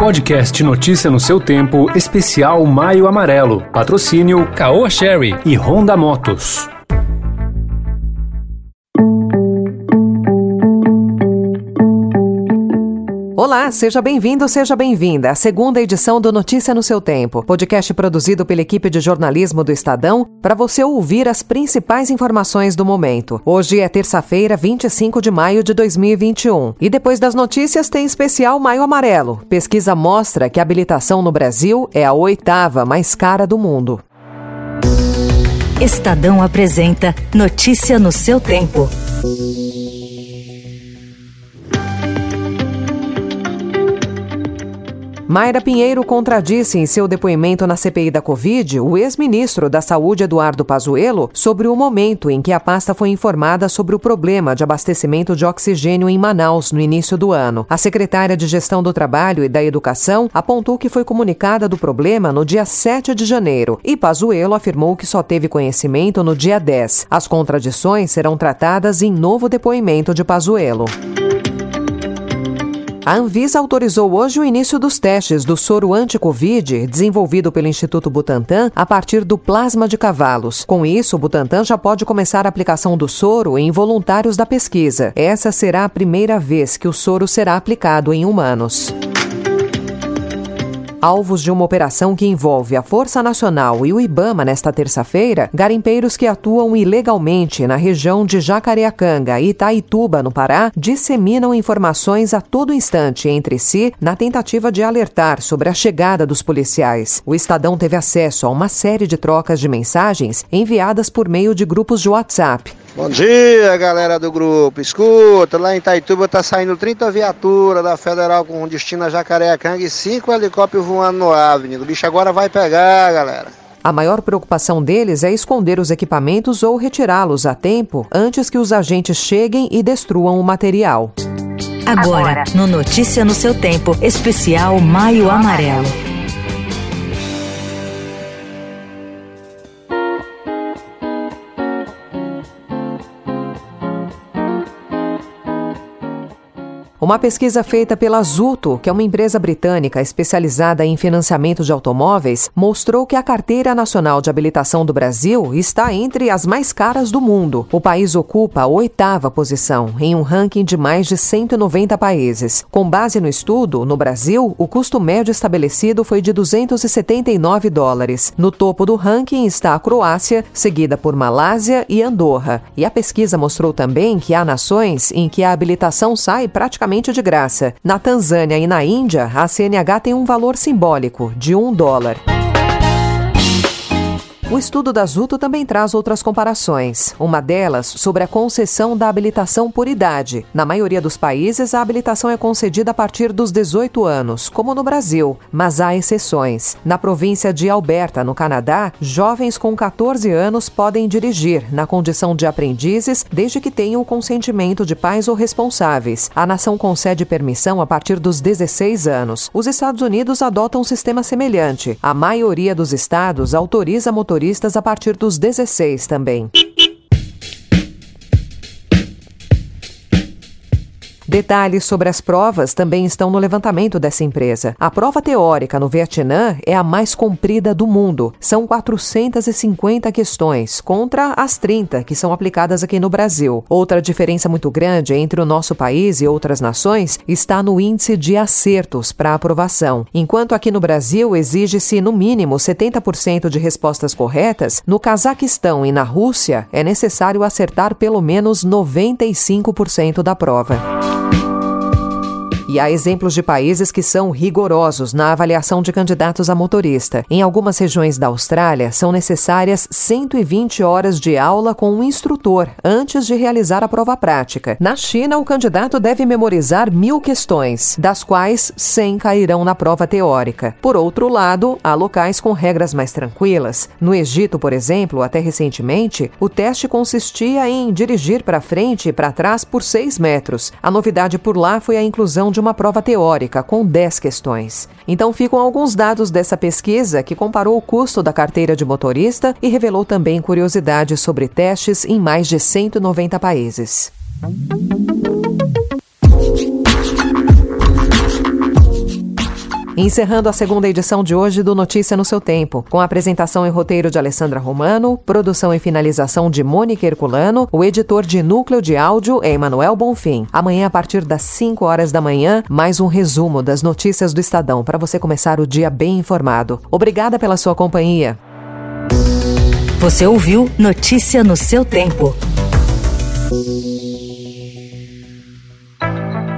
Podcast Notícia no seu tempo, especial Maio Amarelo. Patrocínio Caoa Sherry e Honda Motos. Olá, seja bem-vindo, seja bem-vinda à segunda edição do Notícia no seu Tempo, podcast produzido pela equipe de jornalismo do Estadão para você ouvir as principais informações do momento. Hoje é terça-feira, 25 de maio de 2021. E depois das notícias tem especial Maio Amarelo. Pesquisa mostra que a habilitação no Brasil é a oitava mais cara do mundo. Estadão apresenta Notícia no seu tempo. Mayra Pinheiro contradisse em seu depoimento na CPI da Covid o ex-ministro da Saúde Eduardo Pazuello sobre o momento em que a pasta foi informada sobre o problema de abastecimento de oxigênio em Manaus no início do ano. A secretária de Gestão do Trabalho e da Educação apontou que foi comunicada do problema no dia 7 de janeiro e Pazuello afirmou que só teve conhecimento no dia 10. As contradições serão tratadas em novo depoimento de Pazuello. A Anvisa autorizou hoje o início dos testes do soro anti-Covid desenvolvido pelo Instituto Butantan a partir do plasma de cavalos. Com isso, o Butantan já pode começar a aplicação do soro em voluntários da pesquisa. Essa será a primeira vez que o soro será aplicado em humanos. Alvos de uma operação que envolve a Força Nacional e o IBAMA nesta terça-feira, garimpeiros que atuam ilegalmente na região de Jacareacanga e Itaituba, no Pará, disseminam informações a todo instante entre si na tentativa de alertar sobre a chegada dos policiais. O Estadão teve acesso a uma série de trocas de mensagens enviadas por meio de grupos de WhatsApp. Bom dia, galera do grupo. Escuta, lá em Itaituba tá saindo 30 viaturas da Federal com destino a Jacareacanga e 5 helicópteros voando no Avenue. O bicho agora vai pegar, galera. A maior preocupação deles é esconder os equipamentos ou retirá-los a tempo antes que os agentes cheguem e destruam o material. Agora, no Notícia no seu tempo, especial Maio Amarelo. Uma pesquisa feita pela Zuto, que é uma empresa britânica especializada em financiamento de automóveis, mostrou que a Carteira Nacional de Habilitação do Brasil está entre as mais caras do mundo. O país ocupa a oitava posição em um ranking de mais de 190 países. Com base no estudo, no Brasil, o custo médio estabelecido foi de 279 dólares. No topo do ranking está a Croácia, seguida por Malásia e Andorra. E a pesquisa mostrou também que há nações em que a habilitação sai praticamente de graça. Na Tanzânia e na Índia, a CNH tem um valor simbólico de um dólar. O estudo da Zuto também traz outras comparações. Uma delas sobre a concessão da habilitação por idade. Na maioria dos países, a habilitação é concedida a partir dos 18 anos, como no Brasil, mas há exceções. Na província de Alberta, no Canadá, jovens com 14 anos podem dirigir, na condição de aprendizes, desde que tenham o consentimento de pais ou responsáveis. A nação concede permissão a partir dos 16 anos. Os Estados Unidos adotam um sistema semelhante. A maioria dos estados autoriza motoristas motoristas a partir dos 16 também. Detalhes sobre as provas também estão no levantamento dessa empresa. A prova teórica no Vietnã é a mais comprida do mundo. São 450 questões, contra as 30 que são aplicadas aqui no Brasil. Outra diferença muito grande entre o nosso país e outras nações está no índice de acertos para aprovação. Enquanto aqui no Brasil exige-se no mínimo 70% de respostas corretas, no Cazaquistão e na Rússia é necessário acertar pelo menos 95% da prova. E há exemplos de países que são rigorosos na avaliação de candidatos a motorista. Em algumas regiões da Austrália, são necessárias 120 horas de aula com um instrutor antes de realizar a prova prática. Na China, o candidato deve memorizar mil questões, das quais 100 cairão na prova teórica. Por outro lado, há locais com regras mais tranquilas. No Egito, por exemplo, até recentemente, o teste consistia em dirigir para frente e para trás por 6 metros. A novidade por lá foi a inclusão de uma prova teórica com 10 questões. Então ficam alguns dados dessa pesquisa que comparou o custo da carteira de motorista e revelou também curiosidades sobre testes em mais de 190 países. Encerrando a segunda edição de hoje do Notícia no seu Tempo, com a apresentação e roteiro de Alessandra Romano, produção e finalização de Mônica Herculano, o editor de núcleo de áudio é Emanuel Bonfim. Amanhã, a partir das 5 horas da manhã, mais um resumo das notícias do Estadão para você começar o dia bem informado. Obrigada pela sua companhia. Você ouviu Notícia no seu tempo.